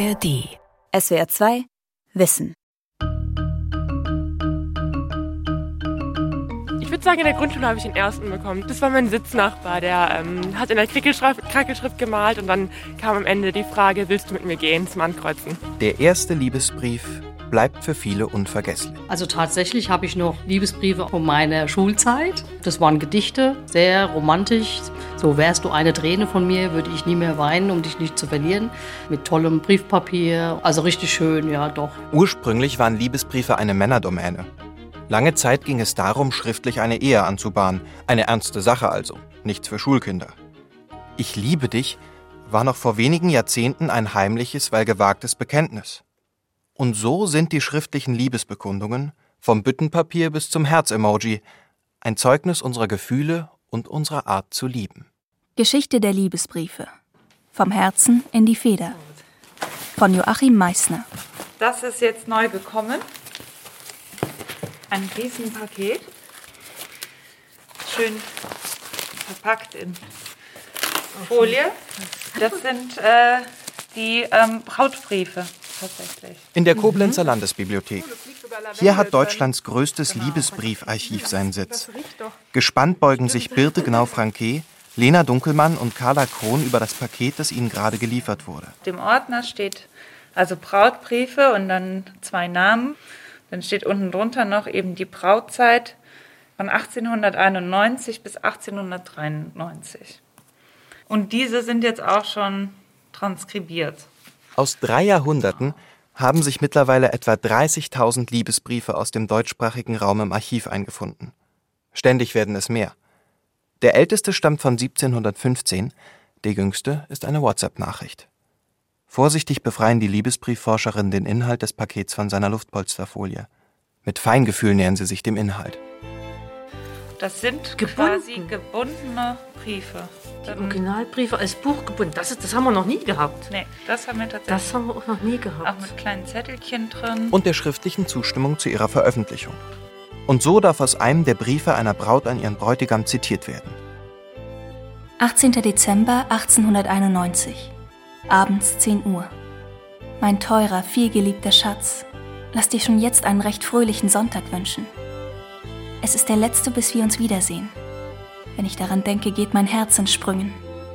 ARD. SWR 2 Wissen. Ich würde sagen, in der Grundschule habe ich den ersten bekommen. Das war mein Sitznachbar, der ähm, hat in der Krackelschrift gemalt und dann kam am Ende die Frage, willst du mit mir gehen zum Ankreuzen? Der erste Liebesbrief bleibt für viele unvergesslich. Also tatsächlich habe ich noch Liebesbriefe von meiner Schulzeit. Das waren Gedichte, sehr romantisch. So wärst du eine Träne von mir, würde ich nie mehr weinen, um dich nicht zu verlieren. Mit tollem Briefpapier, also richtig schön, ja doch. Ursprünglich waren Liebesbriefe eine Männerdomäne. Lange Zeit ging es darum, schriftlich eine Ehe anzubahnen. Eine ernste Sache also, nichts für Schulkinder. Ich liebe dich war noch vor wenigen Jahrzehnten ein heimliches, weil gewagtes Bekenntnis. Und so sind die schriftlichen Liebesbekundungen, vom Büttenpapier bis zum Herz-Emoji, ein Zeugnis unserer Gefühle und unserer Art zu lieben. Geschichte der Liebesbriefe. Vom Herzen in die Feder. Von Joachim Meissner. Das ist jetzt neu gekommen. Ein Riesenpaket. Schön verpackt in Folie. Das sind äh, die ähm, Brautbriefe tatsächlich. In der Koblenzer Landesbibliothek. Hier hat Deutschlands größtes Liebesbriefarchiv seinen Sitz. Gespannt beugen sich Birte Gnau-Franke, Lena Dunkelmann und Carla Krohn über das Paket, das ihnen gerade geliefert wurde. Dem Ordner steht also Brautbriefe und dann zwei Namen. Dann steht unten drunter noch eben die Brautzeit von 1891 bis 1893. Und diese sind jetzt auch schon transkribiert. Aus drei Jahrhunderten haben sich mittlerweile etwa 30.000 Liebesbriefe aus dem deutschsprachigen Raum im Archiv eingefunden. Ständig werden es mehr. Der älteste stammt von 1715, der jüngste ist eine WhatsApp-Nachricht. Vorsichtig befreien die Liebesbriefforscherinnen den Inhalt des Pakets von seiner Luftpolsterfolie. Mit Feingefühl nähern sie sich dem Inhalt. Das sind Gebunden. quasi gebundene Briefe. Die Originalbriefe als Buch gebunden. Das, ist, das haben wir noch nie gehabt. Nee, das haben wir tatsächlich. Das haben wir auch noch nie gehabt. Auch mit kleinen Zettelchen drin. Und der schriftlichen Zustimmung zu ihrer Veröffentlichung. Und so darf aus einem der Briefe einer Braut an ihren Bräutigam zitiert werden. 18. Dezember 1891. Abends 10 Uhr. Mein teurer, vielgeliebter Schatz, lass dir schon jetzt einen recht fröhlichen Sonntag wünschen. Es ist der letzte, bis wir uns wiedersehen. Wenn ich daran denke, geht mein Herz in Sprüngen.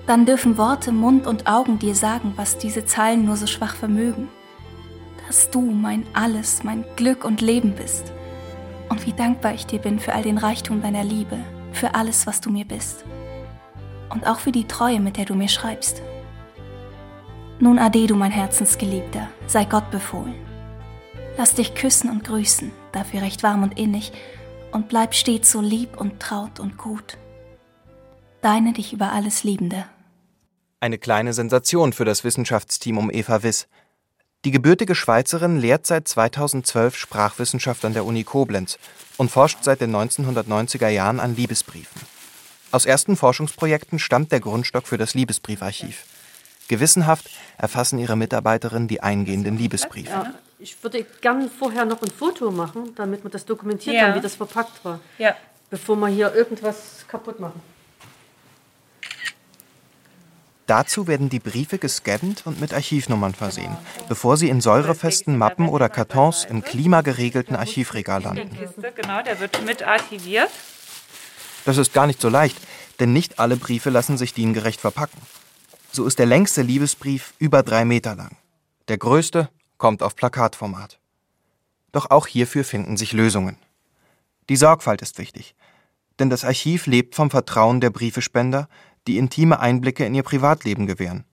Dann dürfen Worte, Mund und Augen dir sagen, was diese Zeilen nur so schwach vermögen. Dass du mein Alles, mein Glück und Leben bist. Und wie dankbar ich dir bin für all den Reichtum deiner Liebe, für alles, was du mir bist. Und auch für die Treue, mit der du mir schreibst. Nun ade, du mein Herzensgeliebter, sei Gott befohlen. Lass dich küssen und grüßen, dafür recht warm und innig, und bleib stets so lieb und traut und gut. Deine dich über alles Liebende. Eine kleine Sensation für das Wissenschaftsteam um Eva Wiss. Die gebürtige Schweizerin lehrt seit 2012 Sprachwissenschaft an der Uni Koblenz und forscht seit den 1990er Jahren an Liebesbriefen. Aus ersten Forschungsprojekten stammt der Grundstock für das Liebesbriefarchiv. Gewissenhaft erfassen ihre Mitarbeiterinnen die eingehenden Liebesbriefe. Ich würde gern vorher noch ein Foto machen, damit wir das dokumentiert ja. haben, wie das verpackt war. Ja. Bevor wir hier irgendwas kaputt machen. Dazu werden die Briefe gescannt und mit Archivnummern versehen, bevor sie in säurefesten Mappen oder Kartons im klimageregelten Archivregal landen. Genau, der wird mit archiviert. Das ist gar nicht so leicht, denn nicht alle Briefe lassen sich diengerecht verpacken. So ist der längste Liebesbrief über drei Meter lang. Der größte kommt auf Plakatformat. Doch auch hierfür finden sich Lösungen. Die Sorgfalt ist wichtig, denn das Archiv lebt vom Vertrauen der Briefespender, die intime Einblicke in ihr Privatleben gewähren.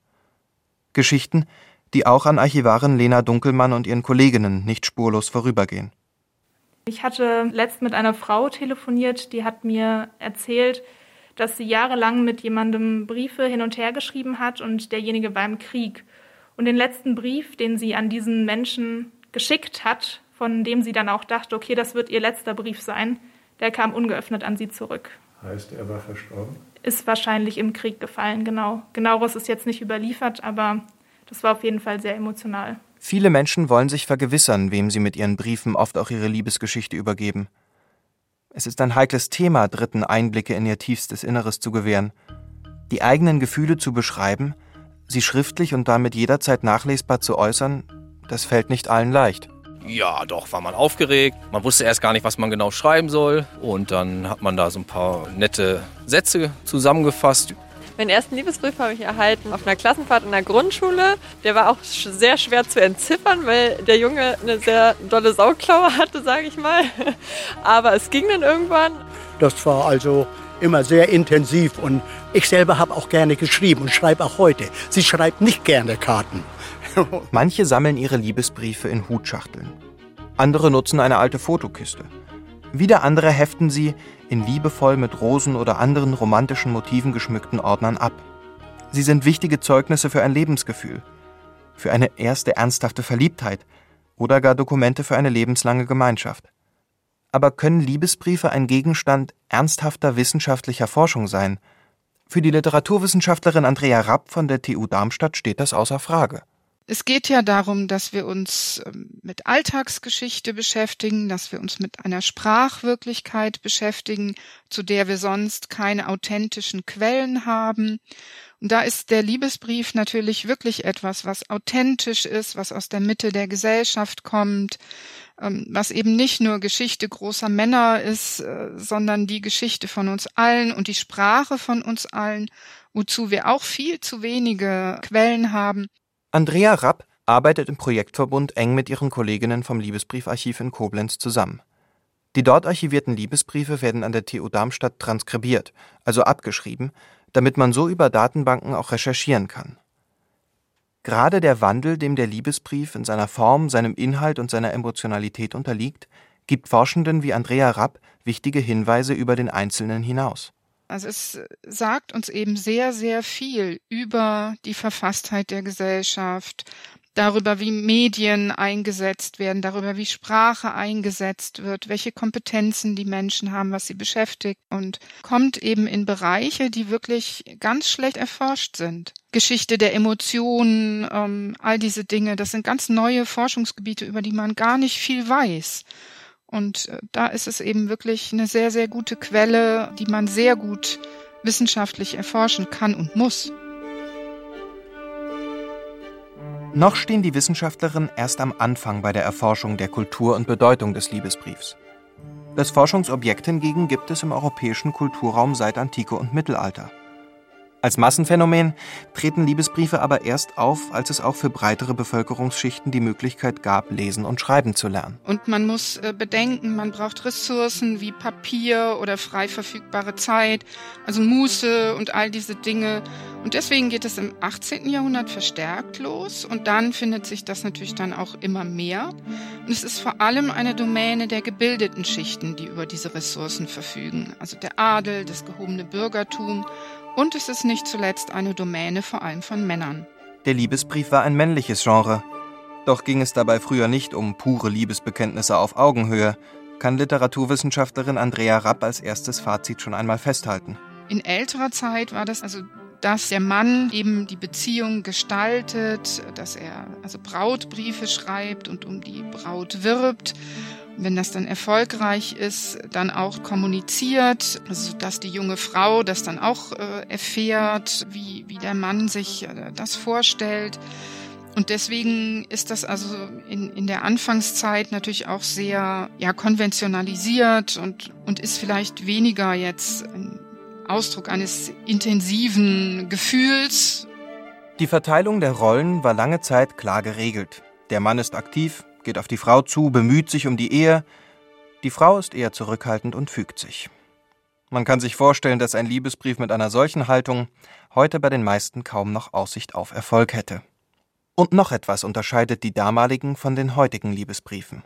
Geschichten, die auch an Archivarin Lena Dunkelmann und ihren Kolleginnen nicht spurlos vorübergehen. Ich hatte letzt mit einer Frau telefoniert, die hat mir erzählt, dass sie jahrelang mit jemandem Briefe hin und her geschrieben hat und derjenige war im Krieg. Und den letzten Brief, den sie an diesen Menschen geschickt hat, von dem sie dann auch dachte, okay, das wird ihr letzter Brief sein, der kam ungeöffnet an sie zurück. Heißt, er war verstorben? Ist wahrscheinlich im Krieg gefallen, genau. Genaueres ist jetzt nicht überliefert, aber das war auf jeden Fall sehr emotional. Viele Menschen wollen sich vergewissern, wem sie mit ihren Briefen oft auch ihre Liebesgeschichte übergeben. Es ist ein heikles Thema, Dritten Einblicke in ihr tiefstes Inneres zu gewähren. Die eigenen Gefühle zu beschreiben, sie schriftlich und damit jederzeit nachlesbar zu äußern, das fällt nicht allen leicht. Ja, doch, war man aufgeregt. Man wusste erst gar nicht, was man genau schreiben soll. Und dann hat man da so ein paar nette Sätze zusammengefasst. Meinen ersten Liebesbrief habe ich erhalten auf einer Klassenfahrt in der Grundschule. Der war auch sehr schwer zu entziffern, weil der Junge eine sehr dolle Sauklaue hatte, sage ich mal. Aber es ging dann irgendwann. Das war also immer sehr intensiv und ich selber habe auch gerne geschrieben und schreibe auch heute. Sie schreibt nicht gerne Karten. Manche sammeln ihre Liebesbriefe in Hutschachteln. Andere nutzen eine alte Fotokiste. Wieder andere heften sie in liebevoll mit Rosen oder anderen romantischen Motiven geschmückten Ordnern ab. Sie sind wichtige Zeugnisse für ein Lebensgefühl, für eine erste ernsthafte Verliebtheit oder gar Dokumente für eine lebenslange Gemeinschaft. Aber können Liebesbriefe ein Gegenstand ernsthafter wissenschaftlicher Forschung sein? Für die Literaturwissenschaftlerin Andrea Rapp von der TU Darmstadt steht das außer Frage. Es geht ja darum, dass wir uns ähm, mit Alltagsgeschichte beschäftigen, dass wir uns mit einer Sprachwirklichkeit beschäftigen, zu der wir sonst keine authentischen Quellen haben. Und da ist der Liebesbrief natürlich wirklich etwas, was authentisch ist, was aus der Mitte der Gesellschaft kommt, was eben nicht nur Geschichte großer Männer ist, äh, sondern die Geschichte von uns allen und die Sprache von uns allen, wozu wir auch viel zu wenige Quellen haben. Andrea Rapp arbeitet im Projektverbund eng mit ihren Kolleginnen vom Liebesbriefarchiv in Koblenz zusammen. Die dort archivierten Liebesbriefe werden an der TU Darmstadt transkribiert, also abgeschrieben, damit man so über Datenbanken auch recherchieren kann. Gerade der Wandel, dem der Liebesbrief in seiner Form, seinem Inhalt und seiner Emotionalität unterliegt, gibt Forschenden wie Andrea Rapp wichtige Hinweise über den Einzelnen hinaus. Also es sagt uns eben sehr, sehr viel über die Verfasstheit der Gesellschaft, darüber, wie Medien eingesetzt werden, darüber, wie Sprache eingesetzt wird, welche Kompetenzen die Menschen haben, was sie beschäftigt und kommt eben in Bereiche, die wirklich ganz schlecht erforscht sind. Geschichte der Emotionen, ähm, all diese Dinge, das sind ganz neue Forschungsgebiete, über die man gar nicht viel weiß. Und äh, da ist es eben wirklich eine sehr, sehr gute Quelle, die man sehr gut wissenschaftlich erforschen kann und muss. Noch stehen die Wissenschaftlerinnen erst am Anfang bei der Erforschung der Kultur und Bedeutung des Liebesbriefs. Das Forschungsobjekt hingegen gibt es im europäischen Kulturraum seit Antike und Mittelalter. Als Massenphänomen treten Liebesbriefe aber erst auf, als es auch für breitere Bevölkerungsschichten die Möglichkeit gab, lesen und schreiben zu lernen. Und man muss äh, bedenken, man braucht Ressourcen wie Papier oder frei verfügbare Zeit, also Muße und all diese Dinge. Und deswegen geht es im 18. Jahrhundert verstärkt los und dann findet sich das natürlich dann auch immer mehr. Und es ist vor allem eine Domäne der gebildeten Schichten, die über diese Ressourcen verfügen, also der Adel, das gehobene Bürgertum und es ist nicht zuletzt eine Domäne vor allem von Männern. Der Liebesbrief war ein männliches Genre. Doch ging es dabei früher nicht um pure Liebesbekenntnisse auf Augenhöhe, kann Literaturwissenschaftlerin Andrea Rapp als erstes Fazit schon einmal festhalten. In älterer Zeit war das also dass der Mann eben die Beziehung gestaltet, dass er also Brautbriefe schreibt und um die Braut wirbt wenn das dann erfolgreich ist, dann auch kommuniziert, also dass die junge Frau das dann auch äh, erfährt, wie, wie der Mann sich äh, das vorstellt. Und deswegen ist das also in, in der Anfangszeit natürlich auch sehr ja, konventionalisiert und, und ist vielleicht weniger jetzt ein Ausdruck eines intensiven Gefühls. Die Verteilung der Rollen war lange Zeit klar geregelt. Der Mann ist aktiv, geht auf die Frau zu, bemüht sich um die Ehe. Die Frau ist eher zurückhaltend und fügt sich. Man kann sich vorstellen, dass ein Liebesbrief mit einer solchen Haltung heute bei den meisten kaum noch Aussicht auf Erfolg hätte. Und noch etwas unterscheidet die damaligen von den heutigen Liebesbriefen.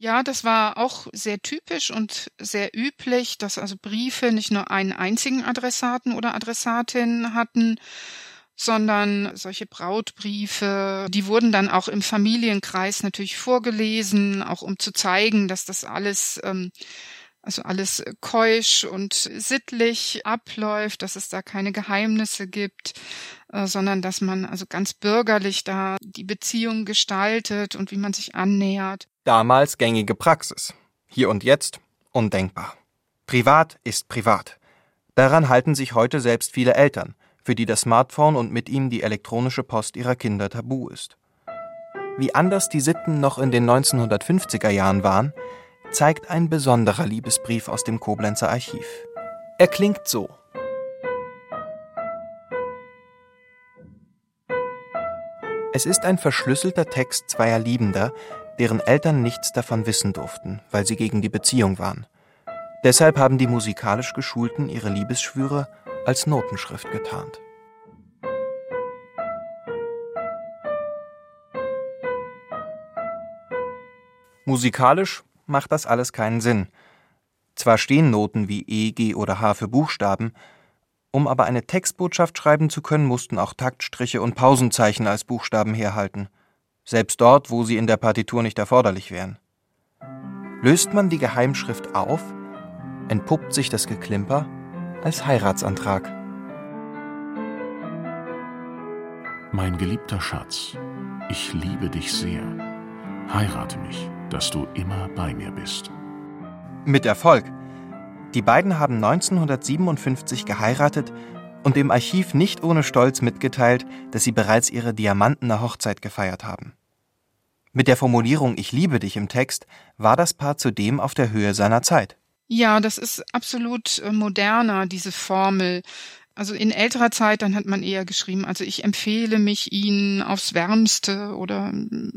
Ja, das war auch sehr typisch und sehr üblich, dass also Briefe nicht nur einen einzigen Adressaten oder Adressatin hatten, sondern solche Brautbriefe, die wurden dann auch im Familienkreis natürlich vorgelesen, auch um zu zeigen, dass das alles ähm, also alles keusch und sittlich abläuft, dass es da keine Geheimnisse gibt, äh, sondern dass man also ganz bürgerlich da die Beziehung gestaltet und wie man sich annähert. Damals gängige Praxis. Hier und jetzt undenkbar. Privat ist privat. Daran halten sich heute selbst viele Eltern für die das Smartphone und mit ihm die elektronische Post ihrer Kinder tabu ist. Wie anders die Sitten noch in den 1950er Jahren waren, zeigt ein besonderer Liebesbrief aus dem Koblenzer Archiv. Er klingt so. Es ist ein verschlüsselter Text zweier Liebender, deren Eltern nichts davon wissen durften, weil sie gegen die Beziehung waren. Deshalb haben die musikalisch Geschulten ihre Liebesschwüre als Notenschrift getarnt. Musikalisch macht das alles keinen Sinn. Zwar stehen Noten wie E, G oder H für Buchstaben, um aber eine Textbotschaft schreiben zu können, mussten auch Taktstriche und Pausenzeichen als Buchstaben herhalten, selbst dort, wo sie in der Partitur nicht erforderlich wären. Löst man die Geheimschrift auf, entpuppt sich das Geklimper als Heiratsantrag. Mein geliebter Schatz, ich liebe dich sehr. Heirate mich dass du immer bei mir bist. Mit Erfolg. Die beiden haben 1957 geheiratet und dem Archiv nicht ohne Stolz mitgeteilt, dass sie bereits ihre diamantene Hochzeit gefeiert haben. Mit der Formulierung Ich liebe dich im Text war das Paar zudem auf der Höhe seiner Zeit. Ja, das ist absolut äh, moderner, diese Formel. Also in älterer Zeit, dann hat man eher geschrieben, also ich empfehle mich Ihnen aufs Wärmste oder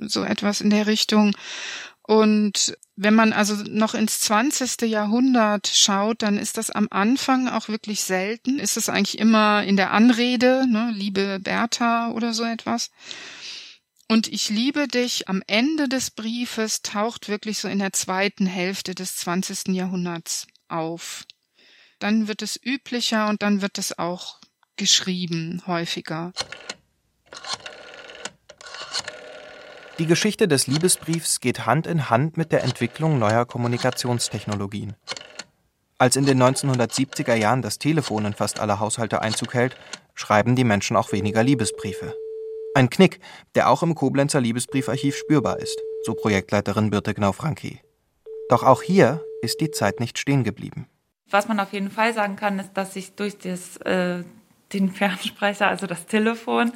so etwas in der Richtung. Und wenn man also noch ins 20. Jahrhundert schaut, dann ist das am Anfang auch wirklich selten. Ist es eigentlich immer in der Anrede, ne, liebe Bertha oder so etwas. Und ich liebe dich am Ende des Briefes taucht wirklich so in der zweiten Hälfte des 20. Jahrhunderts auf. Dann wird es üblicher und dann wird es auch geschrieben häufiger. Die Geschichte des Liebesbriefs geht Hand in Hand mit der Entwicklung neuer Kommunikationstechnologien. Als in den 1970er Jahren das Telefon in fast alle Haushalte Einzug hält, schreiben die Menschen auch weniger Liebesbriefe. Ein Knick, der auch im Koblenzer Liebesbriefarchiv spürbar ist, so Projektleiterin Birte Gnau-Franke. Doch auch hier ist die Zeit nicht stehen geblieben. Was man auf jeden Fall sagen kann, ist, dass sich durch das, äh, den Fernsprecher, also das Telefon,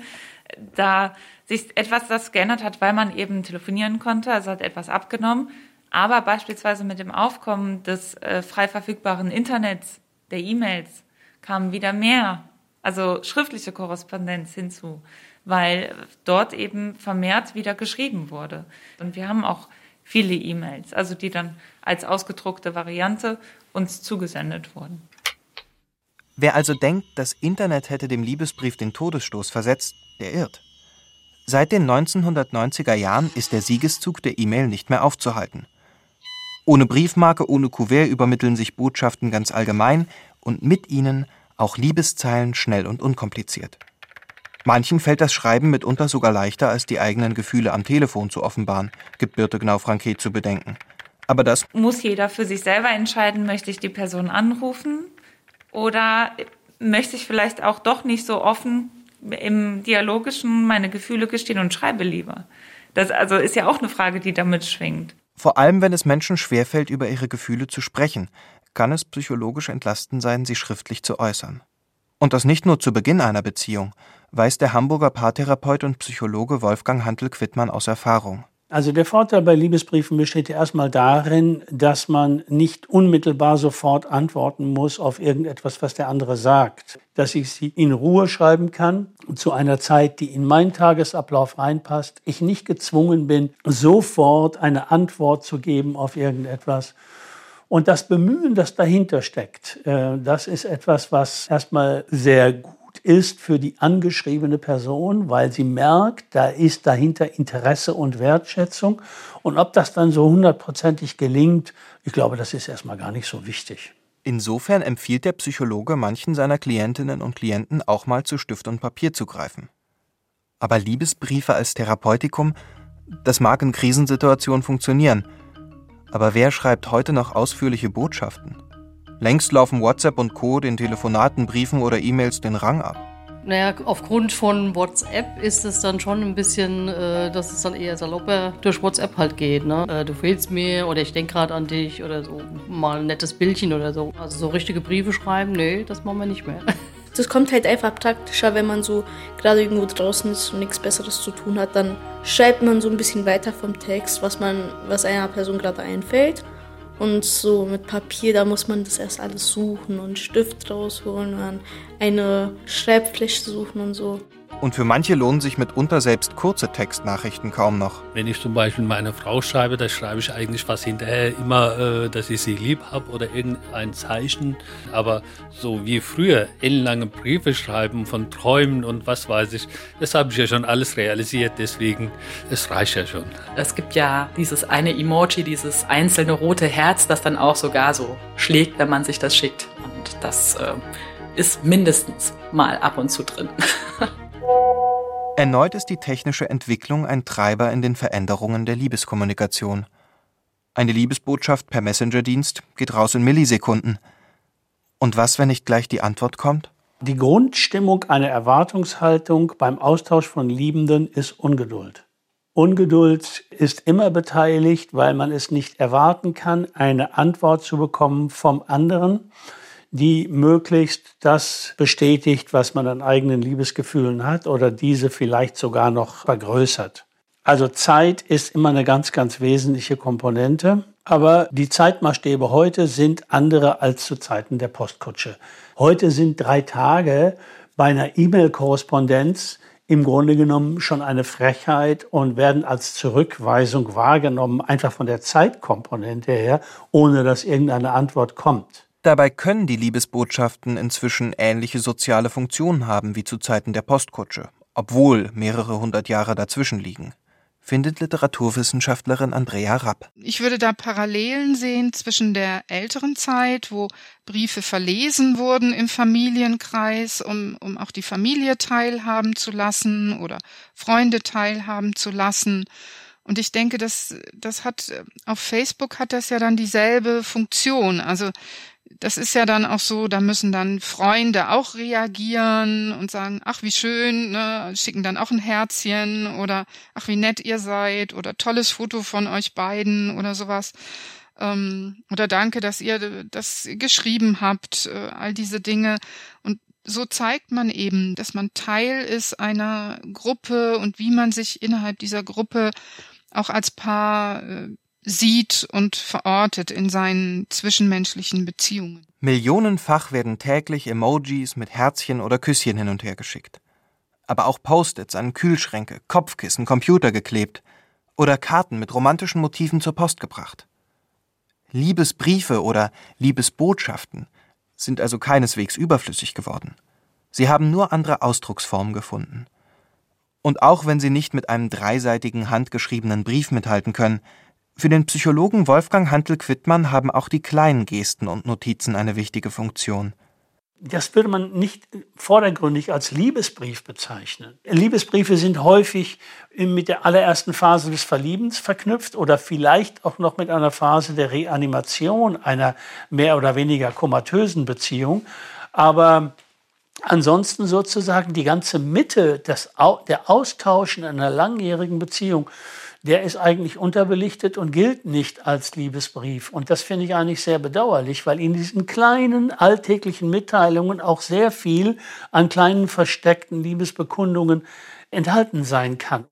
da sich etwas das geändert hat, weil man eben telefonieren konnte, also hat etwas abgenommen. Aber beispielsweise mit dem Aufkommen des äh, frei verfügbaren Internets, der E-Mails, kam wieder mehr, also schriftliche Korrespondenz hinzu, weil dort eben vermehrt wieder geschrieben wurde. Und wir haben auch viele E-Mails, also die dann als ausgedruckte Variante uns zugesendet wurden. Wer also denkt, das Internet hätte dem Liebesbrief den Todesstoß versetzt, der irrt. Seit den 1990er Jahren ist der Siegeszug der E-Mail nicht mehr aufzuhalten. Ohne Briefmarke, ohne Kuvert übermitteln sich Botschaften ganz allgemein und mit ihnen auch Liebeszeilen schnell und unkompliziert. Manchen fällt das Schreiben mitunter sogar leichter, als die eigenen Gefühle am Telefon zu offenbaren, gibt Birte Gnau-Franke zu bedenken. Aber das muss jeder für sich selber entscheiden, möchte ich die Person anrufen oder möchte ich vielleicht auch doch nicht so offen im Dialogischen meine Gefühle gestehen und schreibe lieber. Das also ist ja auch eine Frage, die damit schwingt. Vor allem, wenn es Menschen schwerfällt, über ihre Gefühle zu sprechen, kann es psychologisch entlastend sein, sie schriftlich zu äußern. Und das nicht nur zu Beginn einer Beziehung, weiß der Hamburger Paartherapeut und Psychologe Wolfgang Hantel-Quittmann aus Erfahrung. Also der Vorteil bei Liebesbriefen besteht ja erstmal darin, dass man nicht unmittelbar sofort antworten muss auf irgendetwas, was der andere sagt. Dass ich sie in Ruhe schreiben kann, zu einer Zeit, die in meinen Tagesablauf reinpasst. Ich nicht gezwungen bin, sofort eine Antwort zu geben auf irgendetwas. Und das Bemühen, das dahinter steckt, äh, das ist etwas, was erstmal sehr gut ist für die angeschriebene Person, weil sie merkt, da ist dahinter Interesse und Wertschätzung. Und ob das dann so hundertprozentig gelingt, ich glaube, das ist erstmal gar nicht so wichtig. Insofern empfiehlt der Psychologe manchen seiner Klientinnen und Klienten auch mal zu Stift und Papier zu greifen. Aber Liebesbriefe als Therapeutikum, das mag in Krisensituationen funktionieren. Aber wer schreibt heute noch ausführliche Botschaften? Längst laufen WhatsApp und Co. den Telefonaten, Briefen oder E-Mails den Rang ab. Naja, aufgrund von WhatsApp ist es dann schon ein bisschen, äh, dass es dann eher salopper durch WhatsApp halt geht. Ne? Äh, du fehlst mir oder ich denke gerade an dich oder so mal ein nettes Bildchen oder so. Also so richtige Briefe schreiben, nee, das machen wir nicht mehr. Das kommt halt einfach praktischer, wenn man so gerade irgendwo draußen ist und nichts Besseres zu tun hat. Dann schreibt man so ein bisschen weiter vom Text, was man, was einer Person gerade einfällt. Und so mit Papier, da muss man das erst alles suchen und Stift rausholen und eine Schreibfläche suchen und so. Und für manche lohnen sich mitunter selbst kurze Textnachrichten kaum noch. Wenn ich zum Beispiel meine Frau schreibe, da schreibe ich eigentlich fast hinterher immer, äh, dass ich sie lieb habe oder irgendein Zeichen. Aber so wie früher, ellenlange Briefe schreiben von Träumen und was weiß ich, das habe ich ja schon alles realisiert. Deswegen, es reicht ja schon. Es gibt ja dieses eine Emoji, dieses einzelne rote Herz, das dann auch sogar so schlägt, wenn man sich das schickt. Und das äh, ist mindestens mal ab und zu drin. Erneut ist die technische Entwicklung ein Treiber in den Veränderungen der Liebeskommunikation. Eine Liebesbotschaft per Messenger-Dienst geht raus in Millisekunden. Und was, wenn nicht gleich die Antwort kommt? Die Grundstimmung einer Erwartungshaltung beim Austausch von Liebenden ist Ungeduld. Ungeduld ist immer beteiligt, weil man es nicht erwarten kann, eine Antwort zu bekommen vom anderen die möglichst das bestätigt, was man an eigenen Liebesgefühlen hat oder diese vielleicht sogar noch vergrößert. Also Zeit ist immer eine ganz, ganz wesentliche Komponente. Aber die Zeitmaßstäbe heute sind andere als zu Zeiten der Postkutsche. Heute sind drei Tage bei einer E-Mail-Korrespondenz im Grunde genommen schon eine Frechheit und werden als Zurückweisung wahrgenommen, einfach von der Zeitkomponente her, ohne dass irgendeine Antwort kommt. Dabei können die Liebesbotschaften inzwischen ähnliche soziale Funktionen haben wie zu Zeiten der Postkutsche, obwohl mehrere hundert Jahre dazwischen liegen, findet Literaturwissenschaftlerin Andrea Rapp. Ich würde da Parallelen sehen zwischen der älteren Zeit, wo Briefe verlesen wurden im Familienkreis, um, um auch die Familie teilhaben zu lassen oder Freunde teilhaben zu lassen. Und ich denke, das, das hat, auf Facebook hat das ja dann dieselbe Funktion. Also das ist ja dann auch so, da müssen dann Freunde auch reagieren und sagen, ach wie schön, ne, schicken dann auch ein Herzchen oder ach wie nett ihr seid oder tolles Foto von euch beiden oder sowas. Ähm, oder danke, dass ihr das geschrieben habt, äh, all diese Dinge. Und so zeigt man eben, dass man Teil ist einer Gruppe und wie man sich innerhalb dieser Gruppe auch als Paar äh, sieht und verortet in seinen zwischenmenschlichen Beziehungen. Millionenfach werden täglich Emojis mit Herzchen oder Küsschen hin und her geschickt. Aber auch Post-its an Kühlschränke, Kopfkissen, Computer geklebt oder Karten mit romantischen Motiven zur Post gebracht. Liebesbriefe oder Liebesbotschaften sind also keineswegs überflüssig geworden. Sie haben nur andere Ausdrucksformen gefunden. Und auch wenn sie nicht mit einem dreiseitigen handgeschriebenen Brief mithalten können, für den Psychologen Wolfgang Hantel-Quittmann haben auch die kleinen Gesten und Notizen eine wichtige Funktion. Das würde man nicht vordergründig als Liebesbrief bezeichnen. Liebesbriefe sind häufig mit der allerersten Phase des Verliebens verknüpft oder vielleicht auch noch mit einer Phase der Reanimation einer mehr oder weniger komatösen Beziehung. Aber ansonsten sozusagen die ganze Mitte des, der Austausch in einer langjährigen Beziehung der ist eigentlich unterbelichtet und gilt nicht als Liebesbrief. Und das finde ich eigentlich sehr bedauerlich, weil in diesen kleinen alltäglichen Mitteilungen auch sehr viel an kleinen versteckten Liebesbekundungen enthalten sein kann.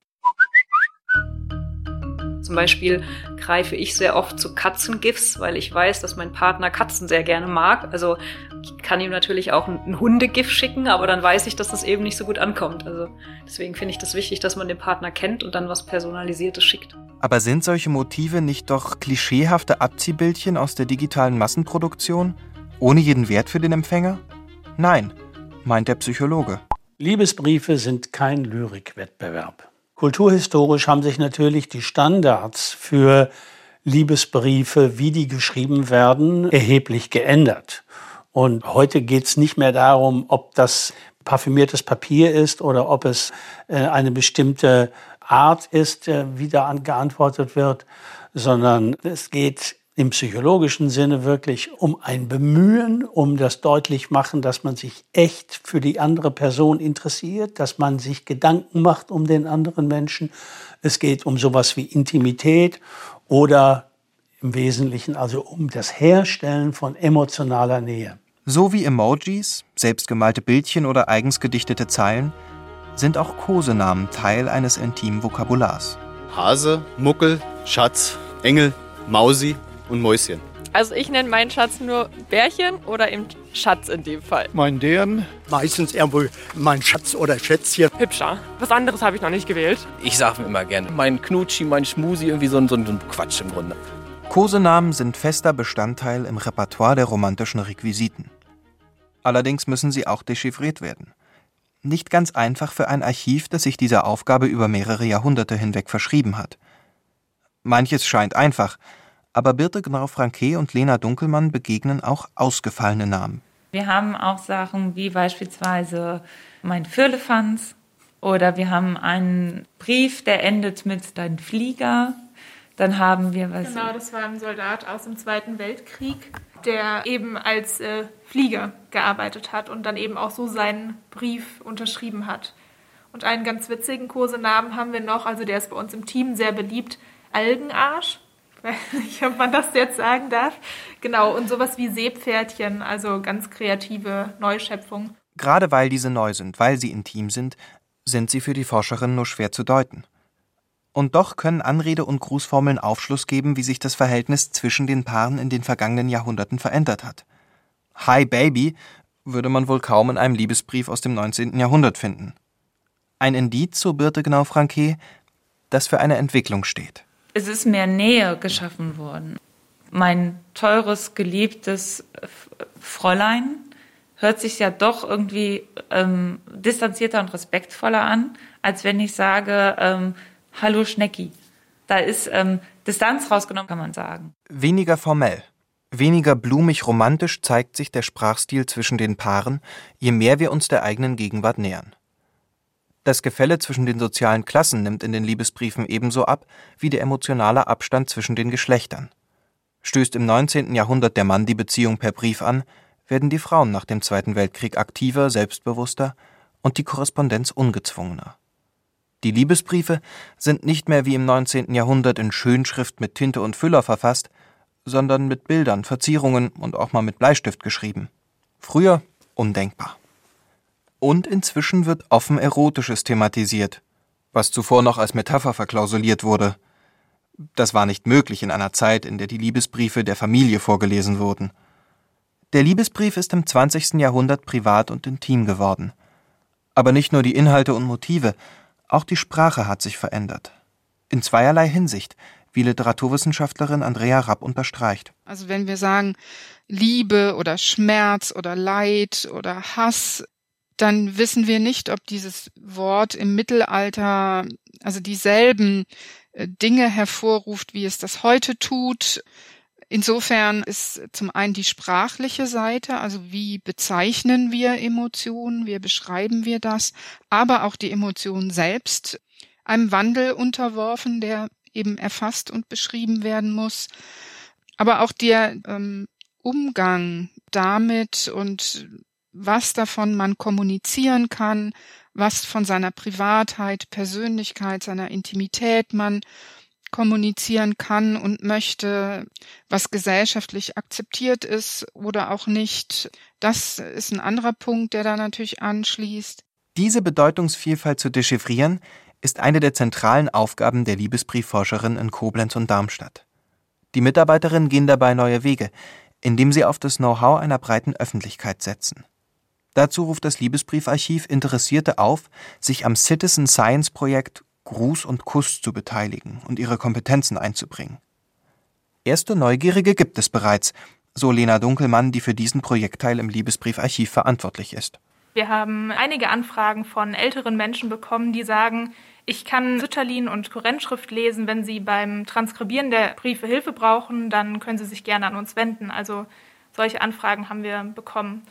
Zum Beispiel greife ich sehr oft zu Katzengifs, weil ich weiß, dass mein Partner Katzen sehr gerne mag. Also ich kann ihm natürlich auch ein Hundegif schicken, aber dann weiß ich, dass das eben nicht so gut ankommt. Also deswegen finde ich das wichtig, dass man den Partner kennt und dann was Personalisiertes schickt. Aber sind solche Motive nicht doch klischeehafte Abziehbildchen aus der digitalen Massenproduktion, ohne jeden Wert für den Empfänger? Nein, meint der Psychologe. Liebesbriefe sind kein Lyrikwettbewerb. Kulturhistorisch haben sich natürlich die Standards für Liebesbriefe, wie die geschrieben werden, erheblich geändert. Und heute geht es nicht mehr darum, ob das parfümiertes Papier ist oder ob es äh, eine bestimmte Art ist, äh, wie da geantwortet wird, sondern es geht im psychologischen Sinne wirklich um ein Bemühen, um das deutlich machen, dass man sich echt für die andere Person interessiert, dass man sich Gedanken macht um den anderen Menschen. Es geht um sowas wie Intimität oder im Wesentlichen also um das Herstellen von emotionaler Nähe. So wie Emojis, selbstgemalte Bildchen oder eigens gedichtete Zeilen sind auch Kosenamen Teil eines intimen Vokabulars. Hase, Muckel, Schatz, Engel, Mausi und Mäuschen. Also ich nenne meinen Schatz nur Bärchen oder eben Schatz in dem Fall. Mein deren meistens irgendwo mein Schatz oder Schätzchen. Hübscher. Was anderes habe ich noch nicht gewählt. Ich sage mir immer gerne, mein Knutschi, mein Schmusi, irgendwie so ein, so ein Quatsch im Grunde. Kosenamen sind fester Bestandteil im Repertoire der romantischen Requisiten. Allerdings müssen sie auch dechiffriert werden. Nicht ganz einfach für ein Archiv, das sich dieser Aufgabe über mehrere Jahrhunderte hinweg verschrieben hat. Manches scheint einfach, aber Birte Gnau-Franke und Lena Dunkelmann begegnen auch ausgefallene Namen. Wir haben auch Sachen wie beispielsweise mein Firlefanz oder wir haben einen Brief, der endet mit Dein Flieger. Dann haben wir was. Genau, das war ein Soldat aus dem Zweiten Weltkrieg, der eben als äh, Flieger gearbeitet hat und dann eben auch so seinen Brief unterschrieben hat. Und einen ganz witzigen Kosenamen haben wir noch, also der ist bei uns im Team sehr beliebt, Algenarsch weiß nicht, ob man das jetzt sagen darf. Genau, und sowas wie Seepferdchen, also ganz kreative Neuschöpfung. Gerade weil diese neu sind, weil sie intim sind, sind sie für die Forscherin nur schwer zu deuten. Und doch können Anrede und Grußformeln Aufschluss geben, wie sich das Verhältnis zwischen den Paaren in den vergangenen Jahrhunderten verändert hat. Hi Baby würde man wohl kaum in einem Liebesbrief aus dem 19. Jahrhundert finden. Ein Indiz, so Birte Genau-Franke, das für eine Entwicklung steht es ist mehr Nähe geschaffen worden. Mein teures, geliebtes Fräulein hört sich ja doch irgendwie ähm, distanzierter und respektvoller an, als wenn ich sage, ähm, hallo Schnecki. Da ist ähm, Distanz rausgenommen, kann man sagen. Weniger formell, weniger blumig romantisch zeigt sich der Sprachstil zwischen den Paaren, je mehr wir uns der eigenen Gegenwart nähern. Das Gefälle zwischen den sozialen Klassen nimmt in den Liebesbriefen ebenso ab wie der emotionale Abstand zwischen den Geschlechtern. Stößt im 19. Jahrhundert der Mann die Beziehung per Brief an, werden die Frauen nach dem Zweiten Weltkrieg aktiver, selbstbewusster und die Korrespondenz ungezwungener. Die Liebesbriefe sind nicht mehr wie im 19. Jahrhundert in Schönschrift mit Tinte und Füller verfasst, sondern mit Bildern, Verzierungen und auch mal mit Bleistift geschrieben. Früher undenkbar. Und inzwischen wird offen Erotisches thematisiert, was zuvor noch als Metapher verklausuliert wurde. Das war nicht möglich in einer Zeit, in der die Liebesbriefe der Familie vorgelesen wurden. Der Liebesbrief ist im 20. Jahrhundert privat und intim geworden. Aber nicht nur die Inhalte und Motive, auch die Sprache hat sich verändert. In zweierlei Hinsicht, wie Literaturwissenschaftlerin Andrea Rapp unterstreicht. Also wenn wir sagen Liebe oder Schmerz oder Leid oder Hass, dann wissen wir nicht, ob dieses Wort im Mittelalter also dieselben äh, Dinge hervorruft, wie es das heute tut. Insofern ist zum einen die sprachliche Seite, also wie bezeichnen wir Emotionen, wie beschreiben wir das, aber auch die Emotionen selbst einem Wandel unterworfen, der eben erfasst und beschrieben werden muss. Aber auch der ähm, Umgang damit und was davon man kommunizieren kann, was von seiner Privatheit, Persönlichkeit, seiner Intimität man kommunizieren kann und möchte, was gesellschaftlich akzeptiert ist oder auch nicht. Das ist ein anderer Punkt, der da natürlich anschließt. Diese Bedeutungsvielfalt zu dechiffrieren, ist eine der zentralen Aufgaben der Liebesbriefforscherin in Koblenz und Darmstadt. Die Mitarbeiterinnen gehen dabei neue Wege, indem sie auf das Know-how einer breiten Öffentlichkeit setzen. Dazu ruft das Liebesbriefarchiv Interessierte auf, sich am Citizen Science Projekt Gruß und Kuss zu beteiligen und ihre Kompetenzen einzubringen. Erste Neugierige gibt es bereits, so Lena Dunkelmann, die für diesen Projektteil im Liebesbriefarchiv verantwortlich ist. Wir haben einige Anfragen von älteren Menschen bekommen, die sagen, ich kann Sütterlin und Kurrentschrift lesen. Wenn Sie beim Transkribieren der Briefe Hilfe brauchen, dann können Sie sich gerne an uns wenden. Also solche Anfragen haben wir bekommen.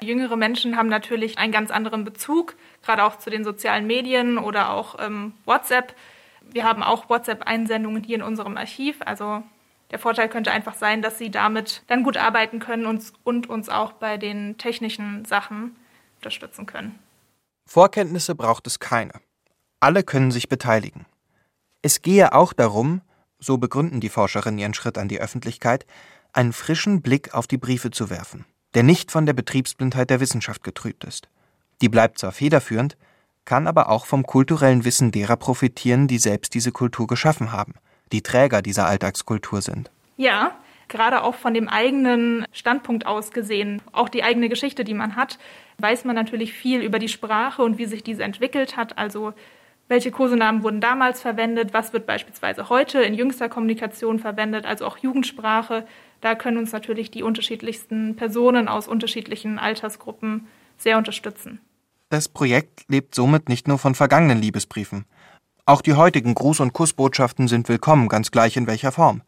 Jüngere Menschen haben natürlich einen ganz anderen Bezug, gerade auch zu den sozialen Medien oder auch ähm, WhatsApp. Wir haben auch WhatsApp-Einsendungen hier in unserem Archiv. Also der Vorteil könnte einfach sein, dass sie damit dann gut arbeiten können und, und uns auch bei den technischen Sachen unterstützen können. Vorkenntnisse braucht es keine. Alle können sich beteiligen. Es gehe auch darum, so begründen die Forscherinnen ihren Schritt an die Öffentlichkeit, einen frischen Blick auf die Briefe zu werfen der nicht von der Betriebsblindheit der Wissenschaft getrübt ist. Die bleibt zwar federführend, kann aber auch vom kulturellen Wissen derer profitieren, die selbst diese Kultur geschaffen haben, die Träger dieser Alltagskultur sind. Ja, gerade auch von dem eigenen Standpunkt aus gesehen, auch die eigene Geschichte, die man hat, weiß man natürlich viel über die Sprache und wie sich diese entwickelt hat. Also welche Kosenamen wurden damals verwendet, was wird beispielsweise heute in jüngster Kommunikation verwendet, also auch Jugendsprache. Da können uns natürlich die unterschiedlichsten Personen aus unterschiedlichen Altersgruppen sehr unterstützen. Das Projekt lebt somit nicht nur von vergangenen Liebesbriefen. Auch die heutigen Gruß- und Kussbotschaften sind willkommen, ganz gleich in welcher Form.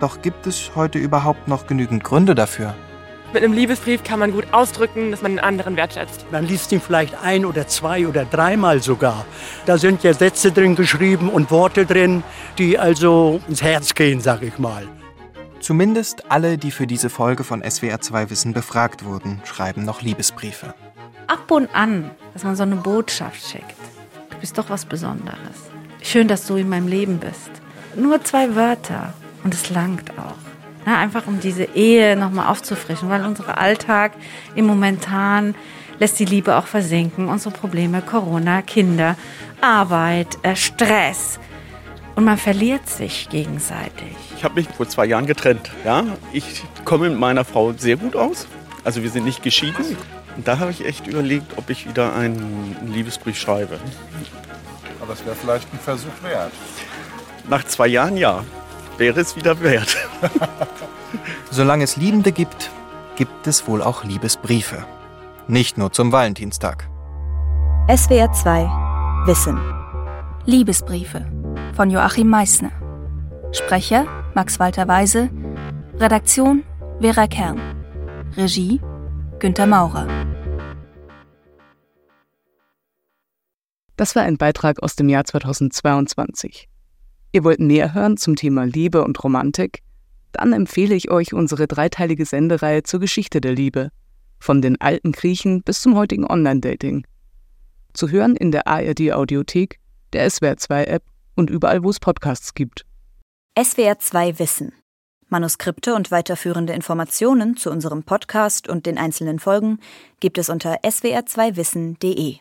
Doch gibt es heute überhaupt noch genügend Gründe dafür? Mit einem Liebesbrief kann man gut ausdrücken, dass man den anderen wertschätzt. Man liest ihn vielleicht ein oder zwei oder dreimal sogar. Da sind ja Sätze drin geschrieben und Worte drin, die also ins Herz gehen, sag ich mal. Zumindest alle, die für diese Folge von SWR2 Wissen befragt wurden, schreiben noch Liebesbriefe. Ab und an, dass man so eine Botschaft schickt. Du bist doch was Besonderes. Schön, dass du in meinem Leben bist. Nur zwei Wörter und es langt auch. Na, einfach um diese Ehe nochmal aufzufrischen, weil unser Alltag im Momentan lässt die Liebe auch versinken. Unsere Probleme, Corona, Kinder, Arbeit, äh, Stress. Und man verliert sich gegenseitig. Ich habe mich vor zwei Jahren getrennt. Ja? Ich komme mit meiner Frau sehr gut aus. Also wir sind nicht geschieden. Und da habe ich echt überlegt, ob ich wieder einen Liebesbrief schreibe. Aber es wäre vielleicht ein Versuch wert. Nach zwei Jahren ja, wäre es wieder wert. Solange es Liebende gibt, gibt es wohl auch Liebesbriefe. Nicht nur zum Valentinstag. SWR 2 Wissen. Liebesbriefe von Joachim Meissner. Sprecher Max Walter Weise. Redaktion Vera Kern. Regie Günter Maurer. Das war ein Beitrag aus dem Jahr 2022. Ihr wollt mehr hören zum Thema Liebe und Romantik? Dann empfehle ich euch unsere dreiteilige Sendereihe zur Geschichte der Liebe. Von den alten Griechen bis zum heutigen Online-Dating. Zu hören in der ARD-Audiothek, der SWR2-App und überall, wo es Podcasts gibt. SWR 2 Wissen. Manuskripte und weiterführende Informationen zu unserem Podcast und den einzelnen Folgen gibt es unter swr2wissen.de.